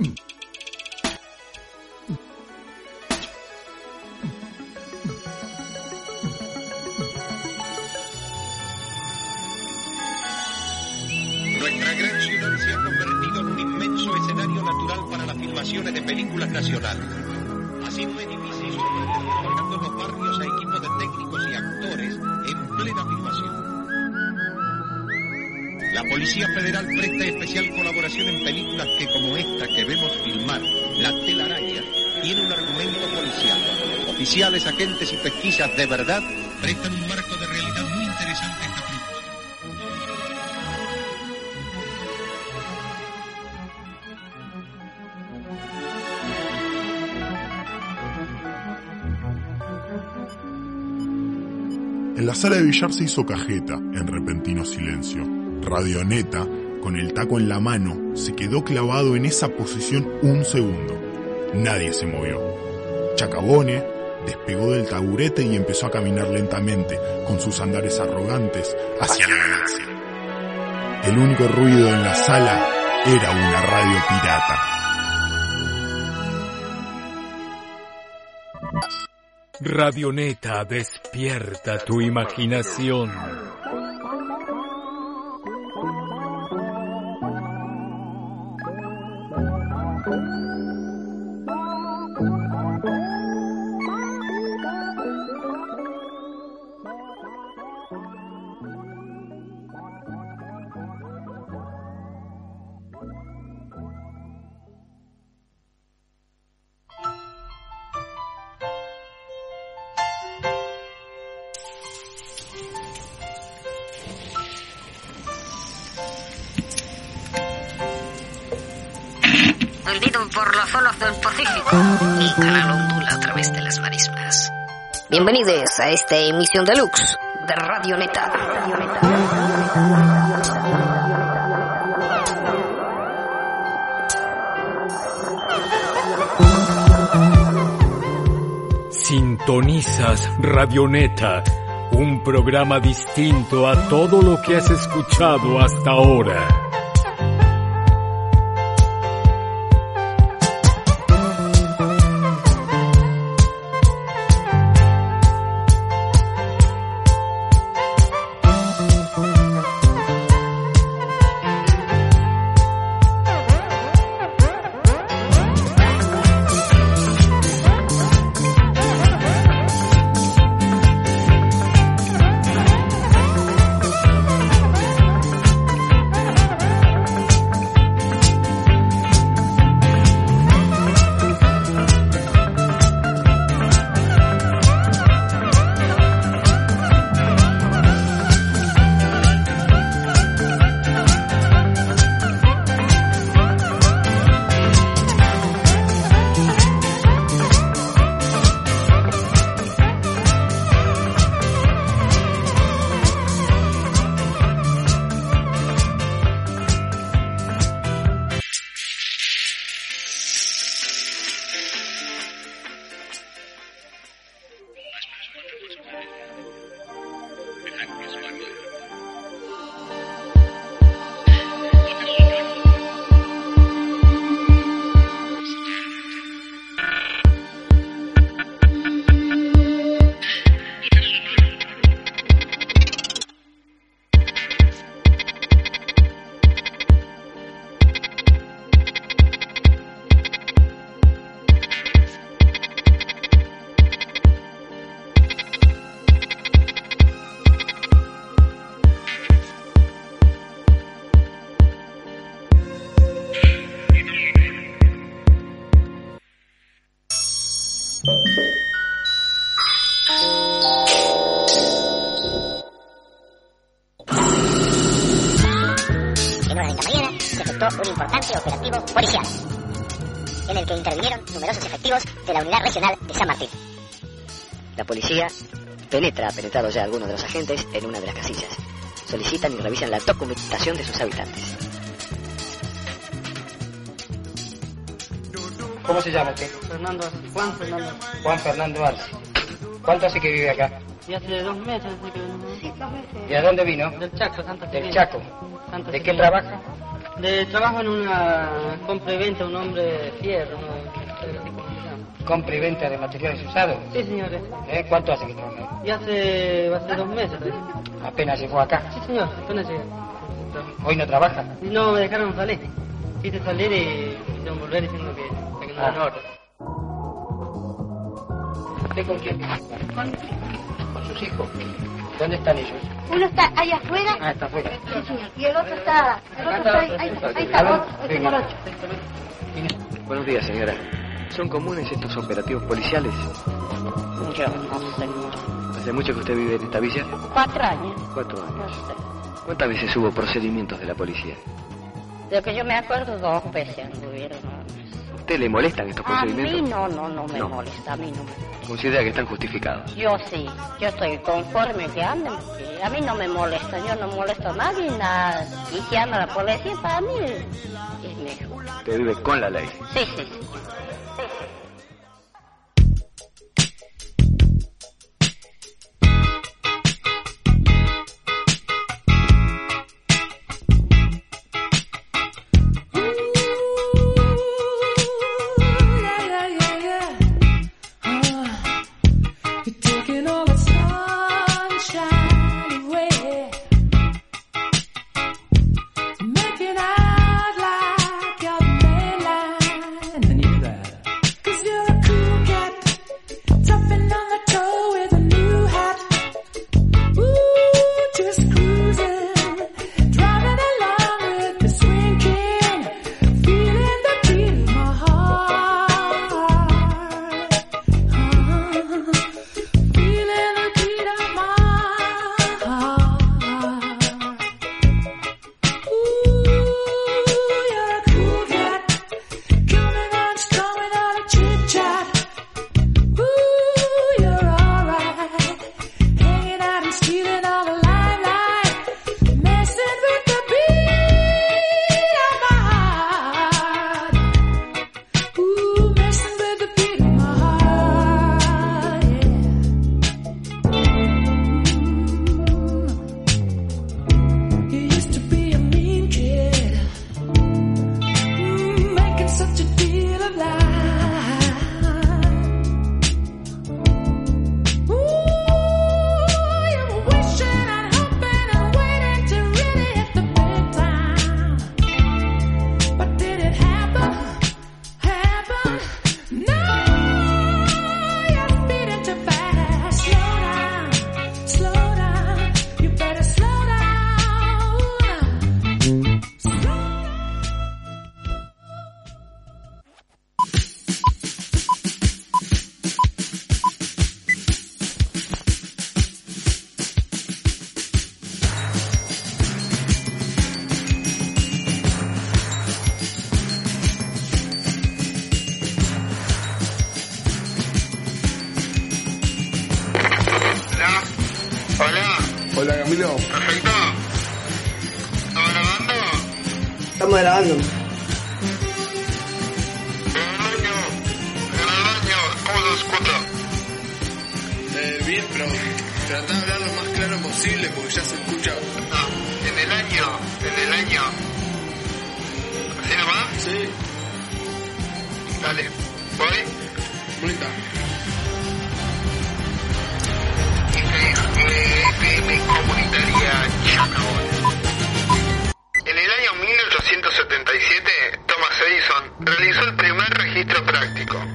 Nuestra gran ciudad se ha convertido en un inmenso escenario natural para las filmaciones de películas nacionales. Así fue Policía Federal presta especial colaboración en películas que, como esta que vemos filmar, La telaraña, tiene un argumento policial. Oficiales, agentes y pesquisas de verdad prestan un marco de realidad muy interesante a esta. En la sala de billar se hizo cajeta en repentino silencio. Radioneta, con el taco en la mano, se quedó clavado en esa posición un segundo. Nadie se movió. Chacabone despegó del taburete y empezó a caminar lentamente, con sus andares arrogantes, hacia la galaxia. El único ruido en la sala era una radio pirata. Radioneta, despierta tu imaginación. Hundido por los olas del Pacífico. Mi canal ondula a través de las marismas. Bienvenidos a esta emisión deluxe de Radio Neta. Sintonizas Radioneta, un programa distinto a todo lo que has escuchado hasta ahora. Penetra, ha penetrado ya algunos de los agentes en una de las casillas. Solicitan y revisan la documentación de sus habitantes. ¿Cómo se llama usted? Fernando, Juan Fernando. Juan Fernando Arce. ¿Cuánto hace que vive acá? Y hace dos meses así que... ¿Y a dónde vino? Del Chaco, Santa Del. Chaco. Santa ¿De qué trabaja? De trabajo en una compra y venta, un hombre de fierro, ¿no? Compra y venta de materiales usados. Sí, señores. ¿Eh? ¿Cuánto hace que trabaja? Y hace, hace dos meses. Apenas llegó acá. Sí, señor, apenas llegué. ¿Hoy no trabaja? No me dejaron salir. Quise salir y quisieron volver diciendo que, que no era Ah. orden. ¿Usted con quién? Con sus hijos. ¿Dónde están ellos? Uno está allá afuera, Ah, está afuera. sí, señor, y el otro está, el otro está ahí, ahí, ahí está, ocho. Buenos días, señora. ¿Son comunes estos operativos policiales? Yo no sé. ¿Hace mucho que usted vive en esta villa? Cuatro años. Cuatro No años. sé. ¿Cuántas veces hubo procedimientos de la policía? De lo que yo me acuerdo, dos veces anduvieron. ¿Usted le molestan estos A mí procedimientos? no, no, no me No. molesta, a mí no me ¿Considera que están justificados? Yo sí, yo estoy conforme que anden, porque a mí no me molesta, yo no molesto a nadie, nada. Y que anda la policía, para mí es mejor. Usted vive con la ley. Sí, sí, sí. Listen. Escucha? Eh, bien, pero trata de hablar lo más claro posible porque ya se escucha. No. En el año. En el año. ¿Así nomás? Sí, Dale. ¿Voy? bonita. FM Comunitaria Chacabón. 1877, Thomas Edison realizó el primer registro práctico.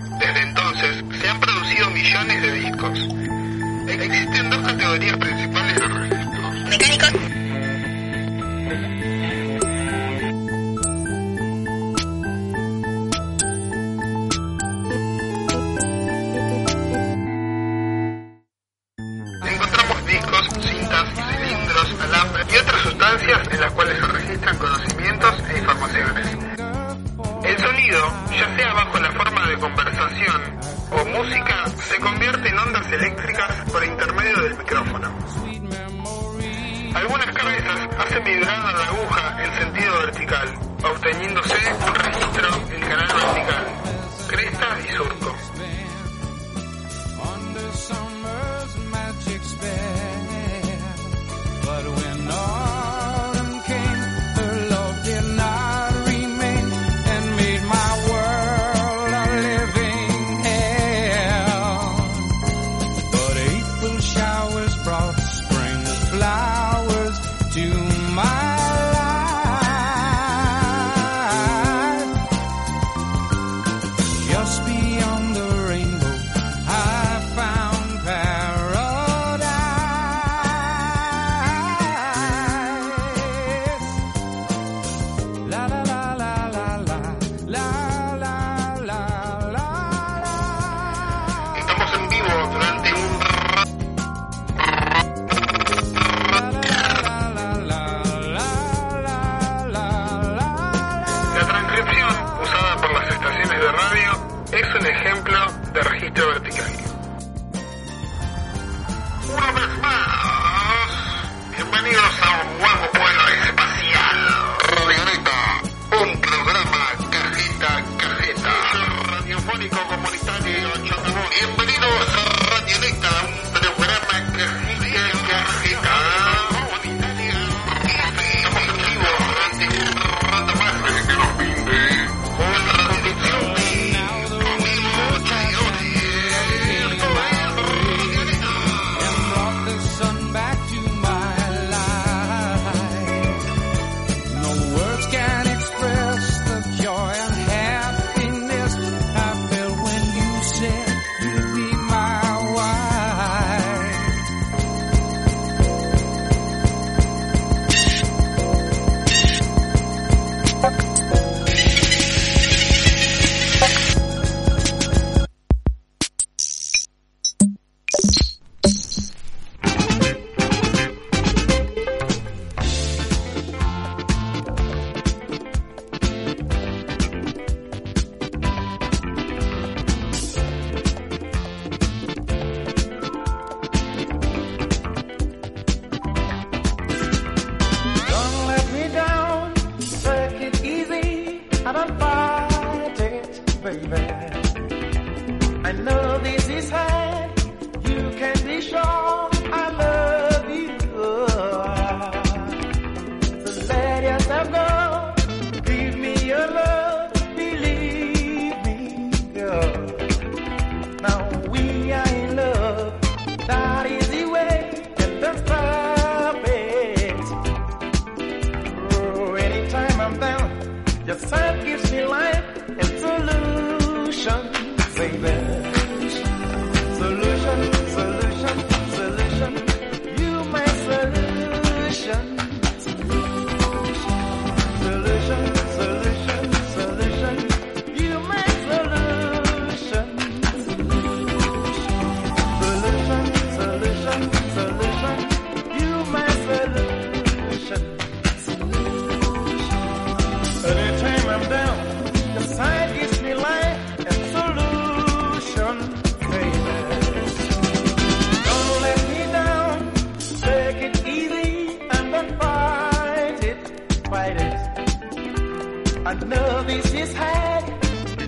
and love is his head.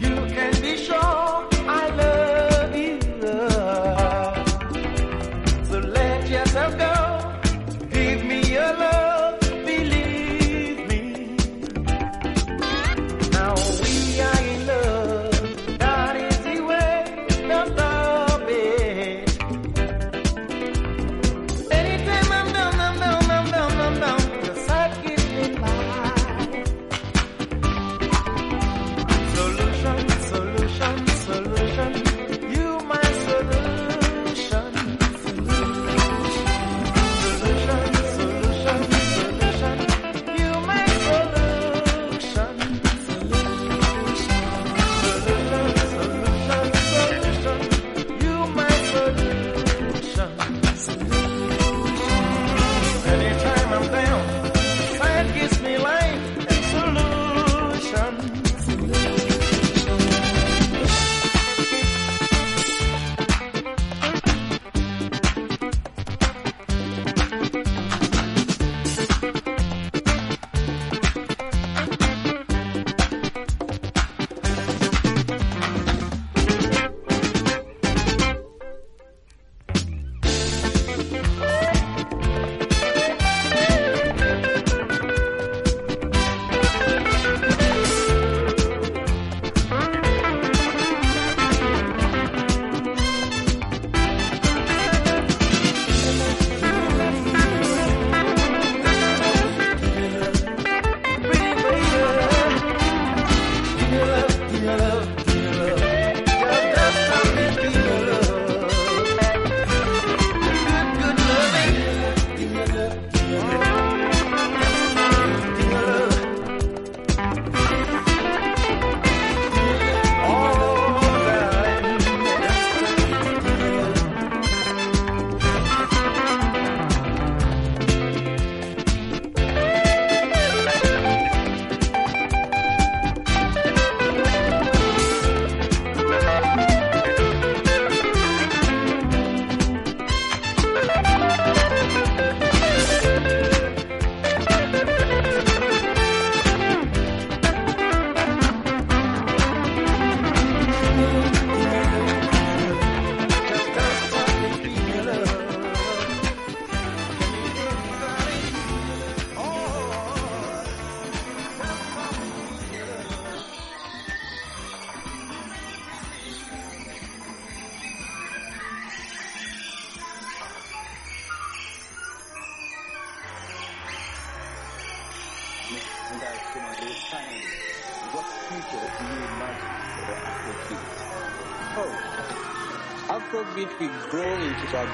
You can be sure.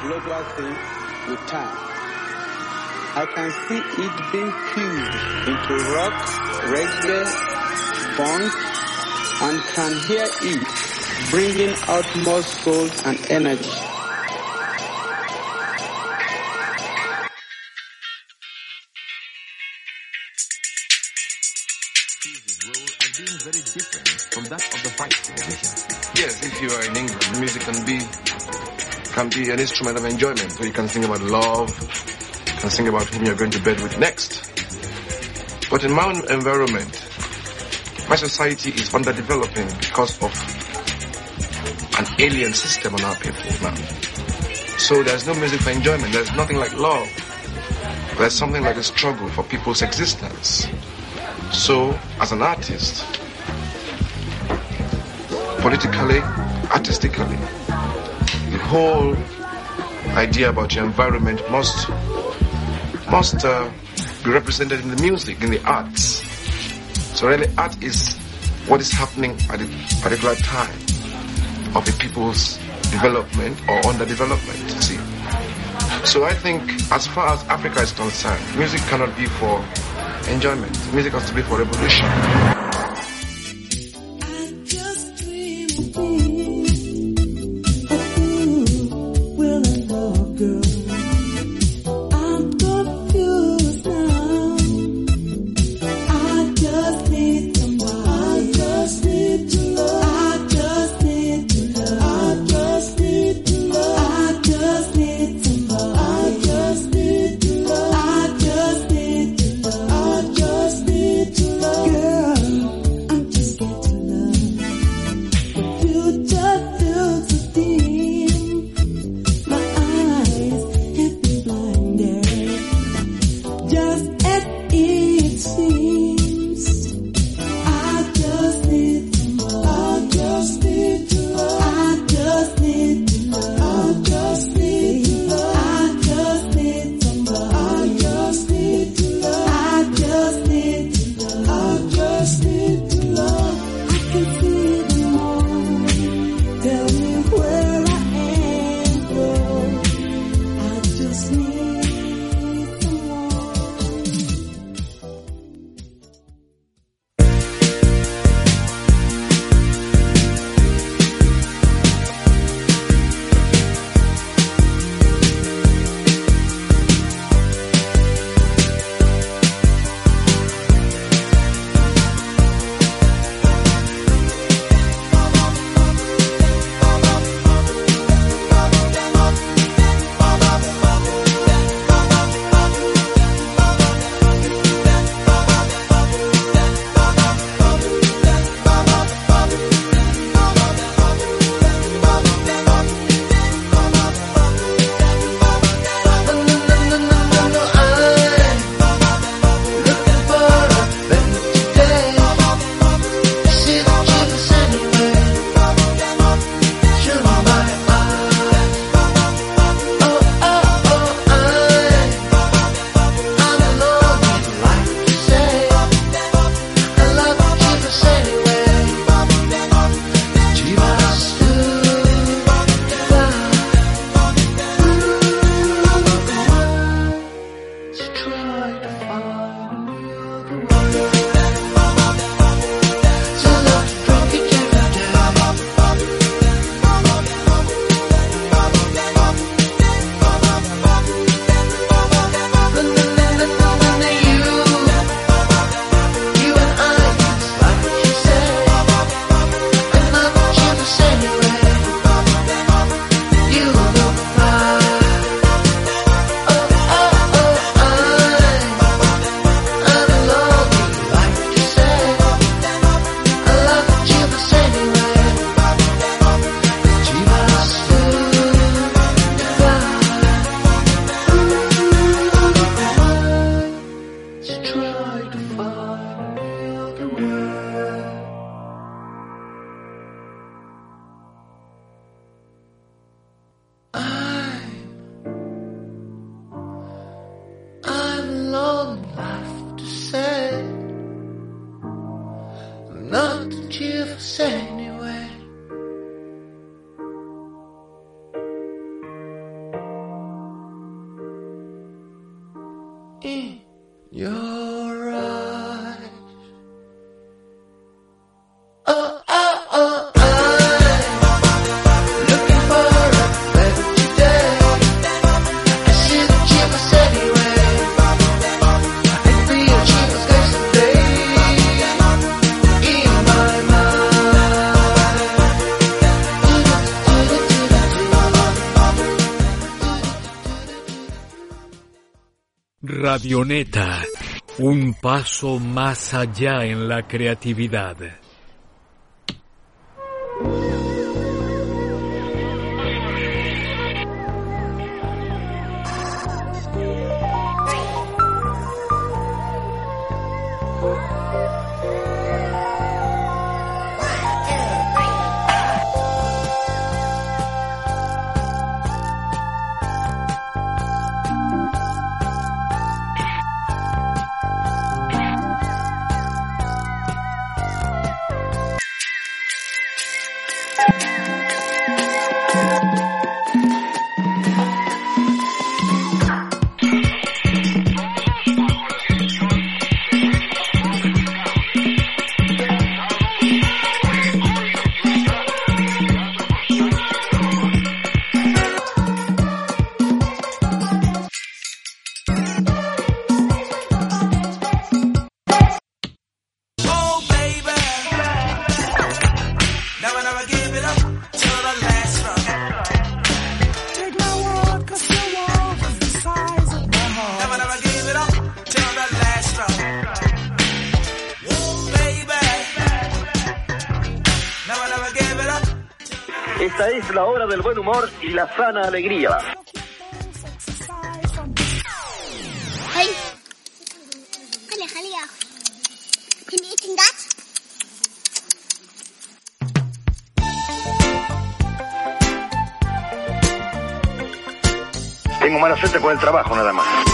global thing with time. I can see it being fused into rock, reggae, funk, and can hear it bringing out more soul and energy. Yes, if you are in England, music can be can be an instrument of enjoyment. So you can think about love, you can think about whom you're going to bed with next. But in my environment, my society is underdeveloping because of an alien system on our people now. So there's no music for enjoyment. There's nothing like love. There's something like a struggle for people's existence. So, as an artist, politically, artistically, whole idea about your environment must must uh, be represented in the music, in the arts. So really, art is what is happening at a particular time of a people's development or underdevelopment. See. So I think, as far as Africa is concerned, music cannot be for enjoyment. Music has to be for revolution. Un paso más allá en la creatividad. es la hora del buen humor y la sana alegría. Hey. Tengo mala suerte con el trabajo nada más.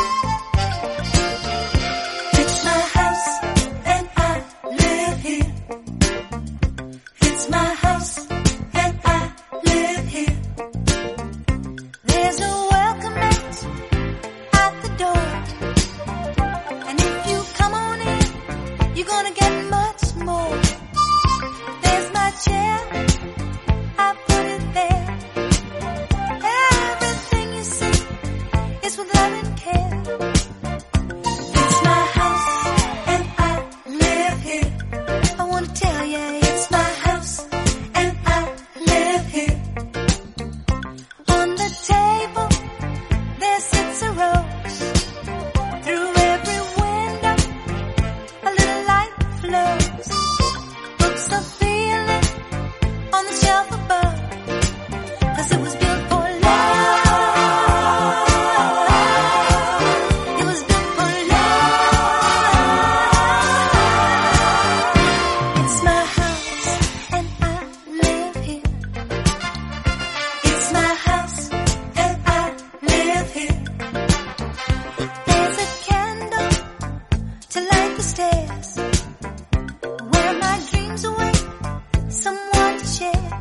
share.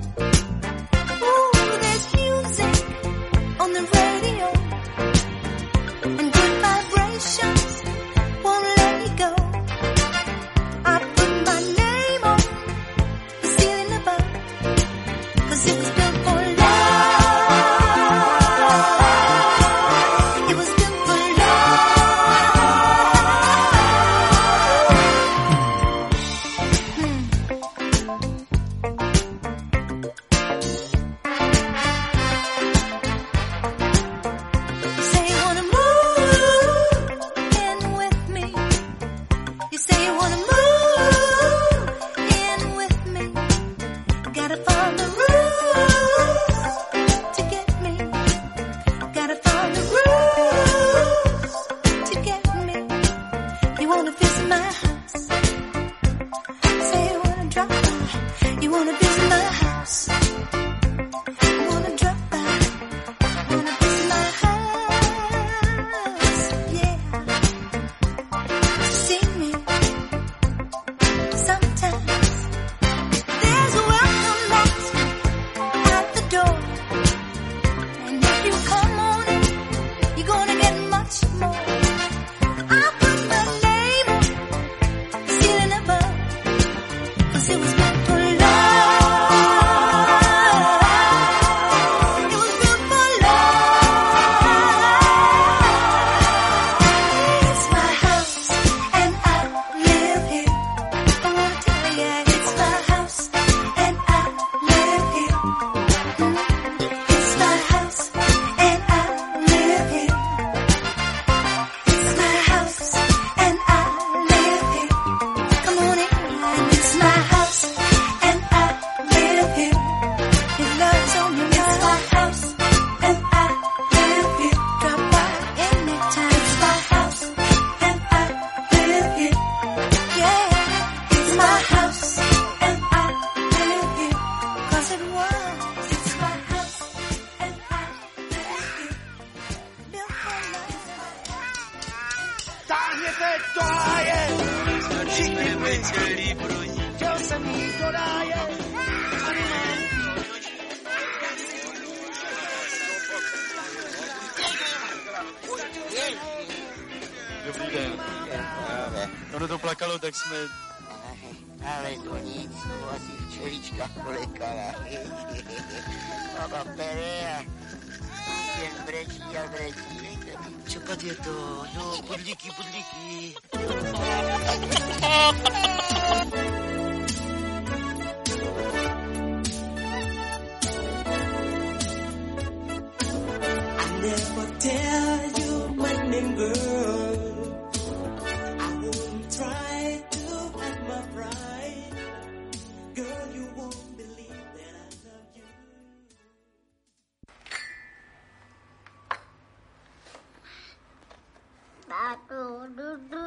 aku do.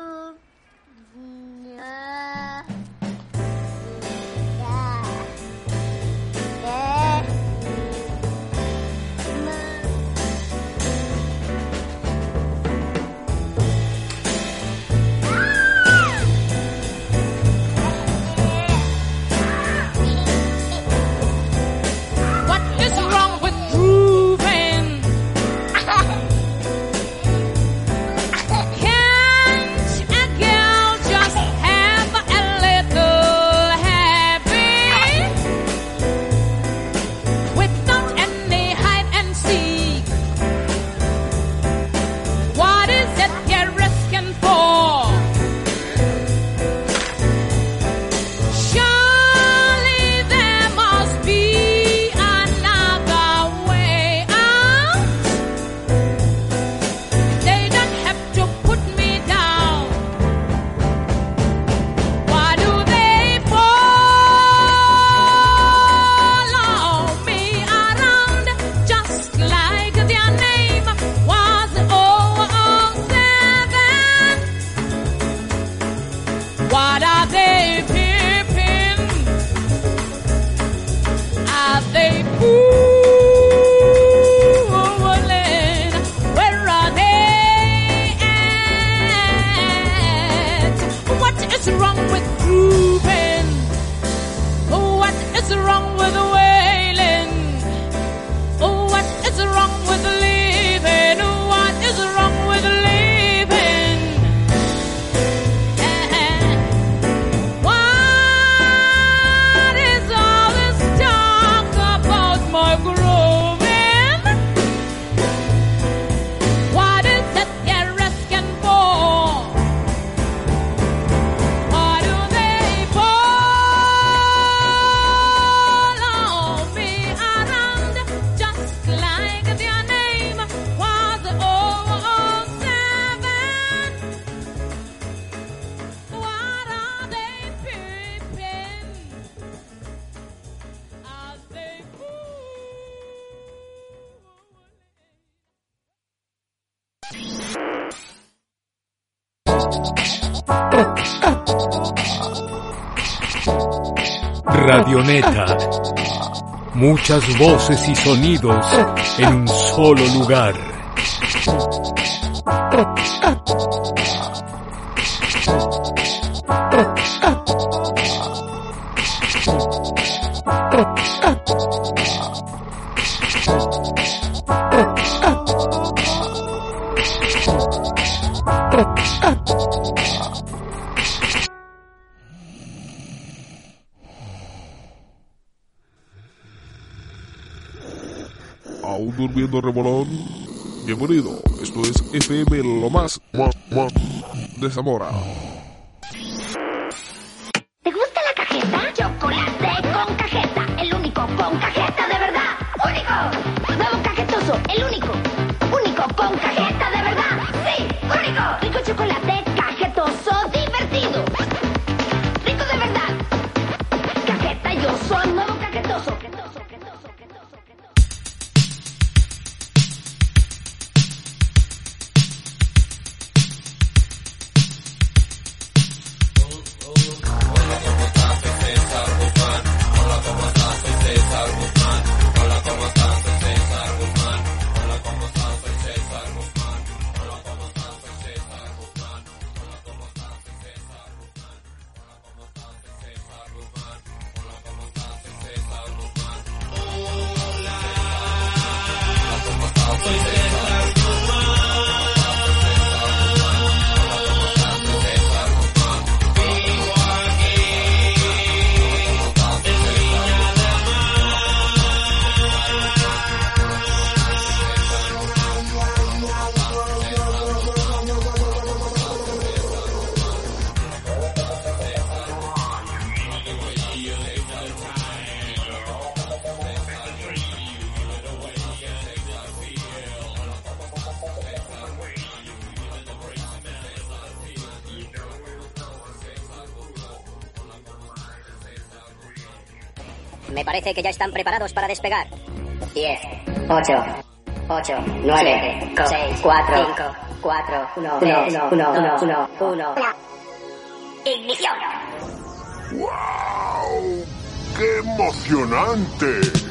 Muchas voces y sonidos en un solo lugar. haciendo revolón. Bienvenido, esto es FM Lo Más, más, más de Zamora. Parece que ya están preparados para despegar. 10, 8, 8, 9, 6, 4, 4, 1, 1, 1, 1, 1, 1. Ignición. ¡Wow! ¡Qué emocionante!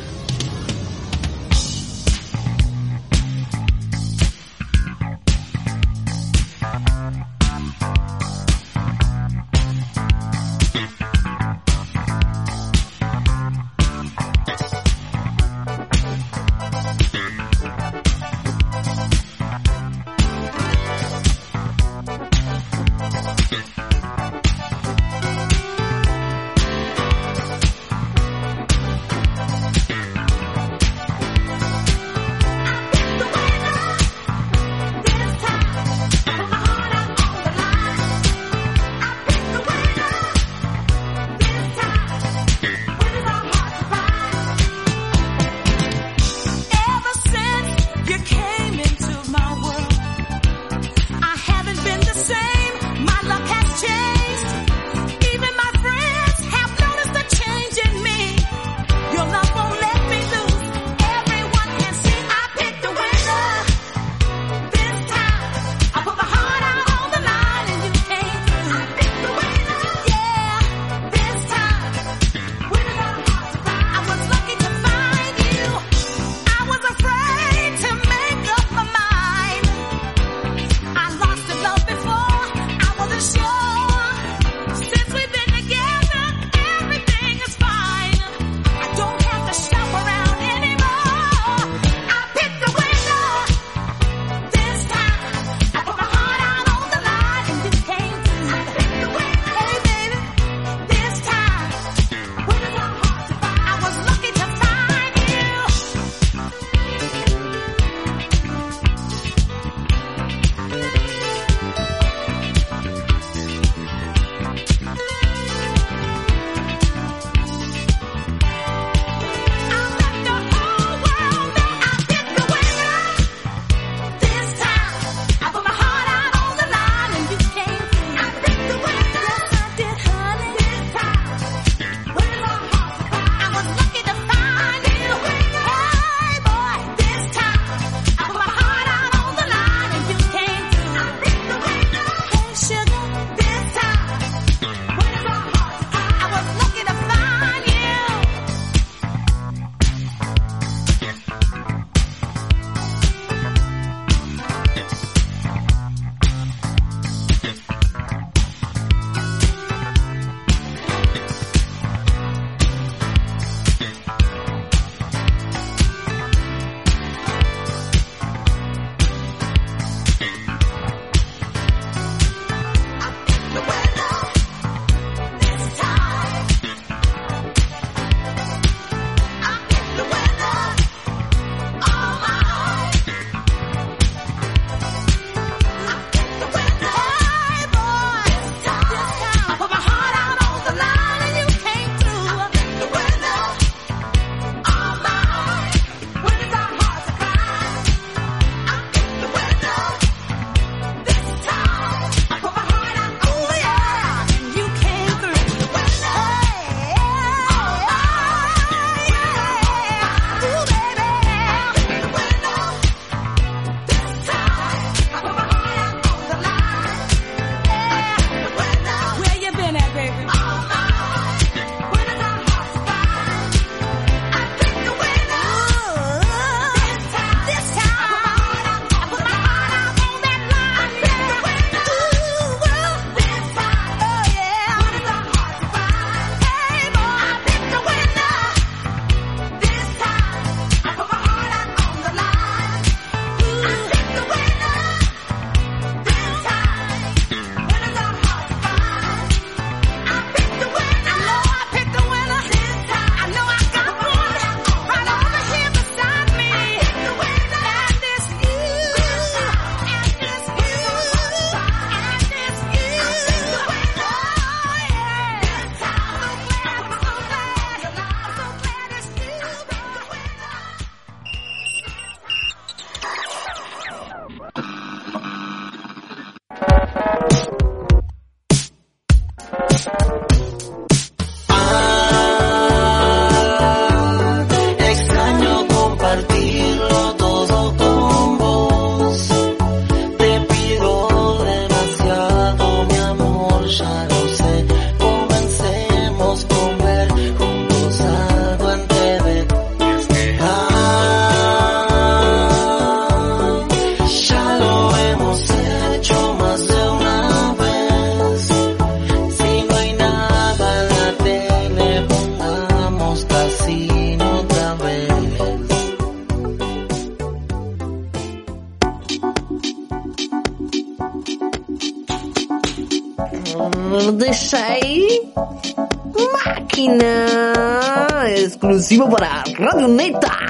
vivo para Radio Neta.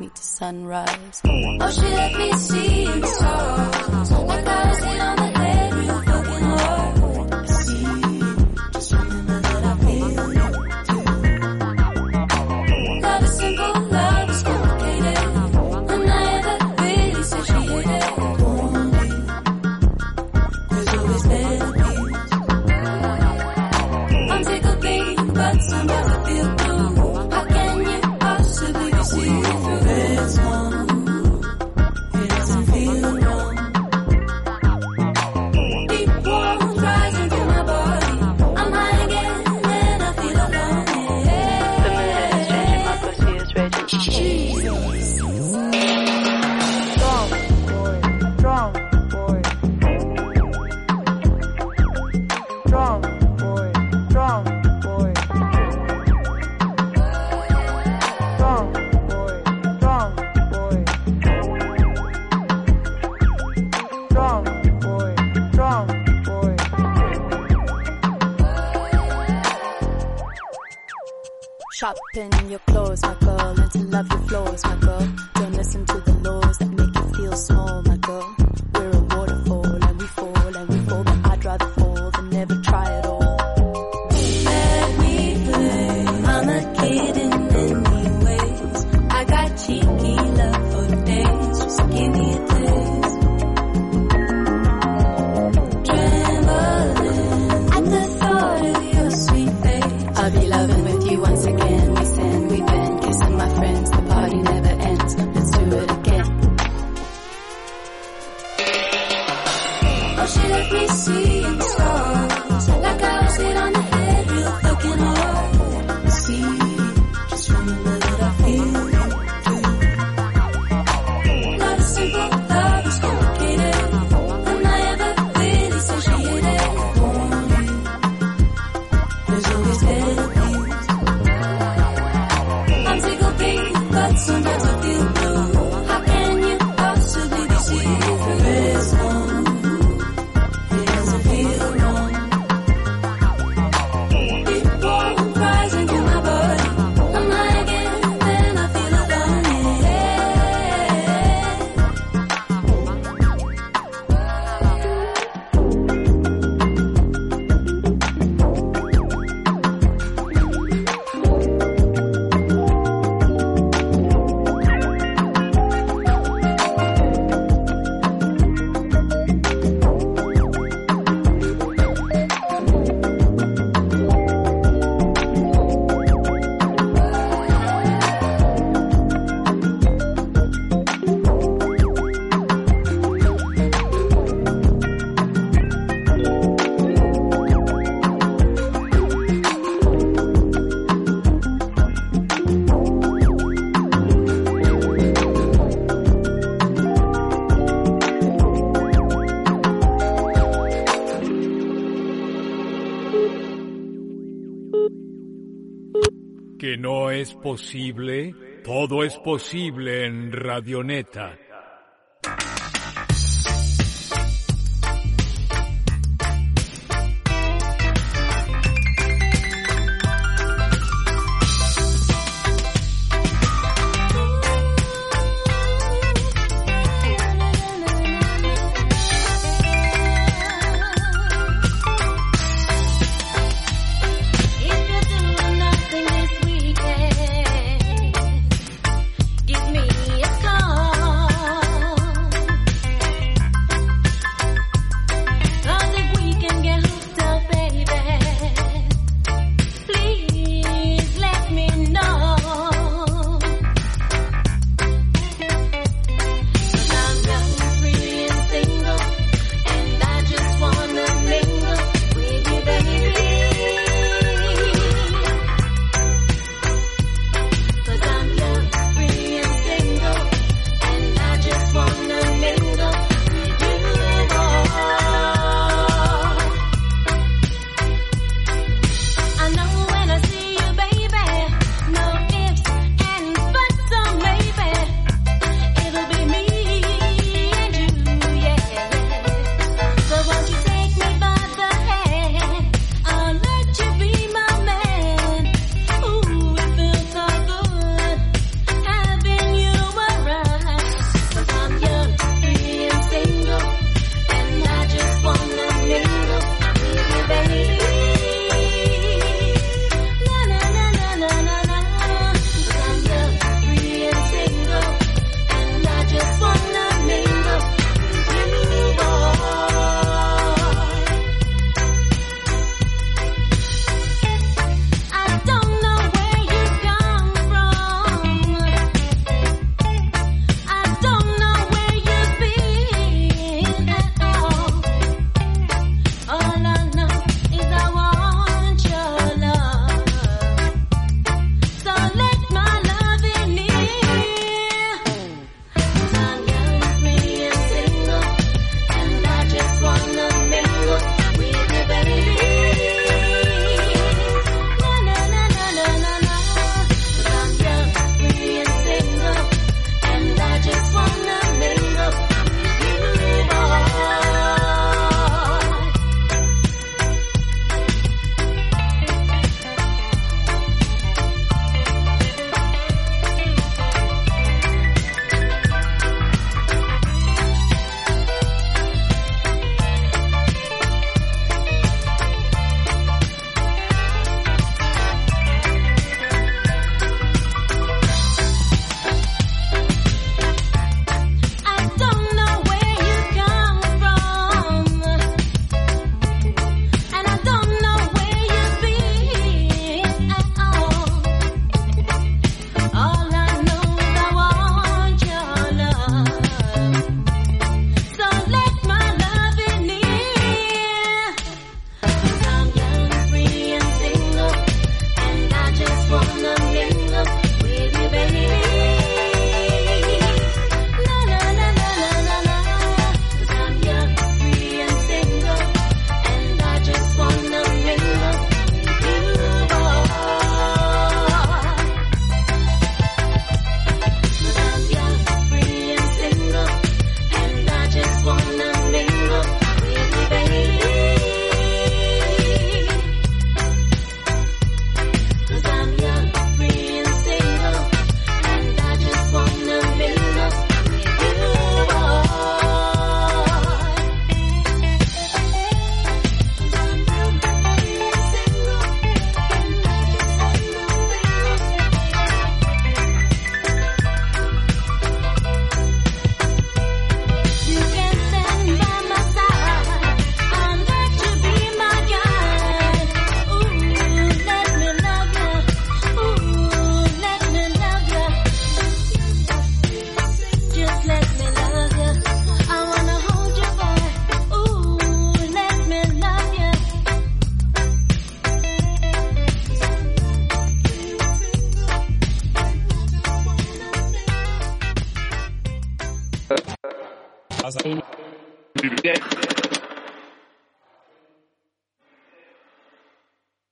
me to sunrise. Oh, she let me see the stars. love it. que no es posible, todo es posible en Radioneta.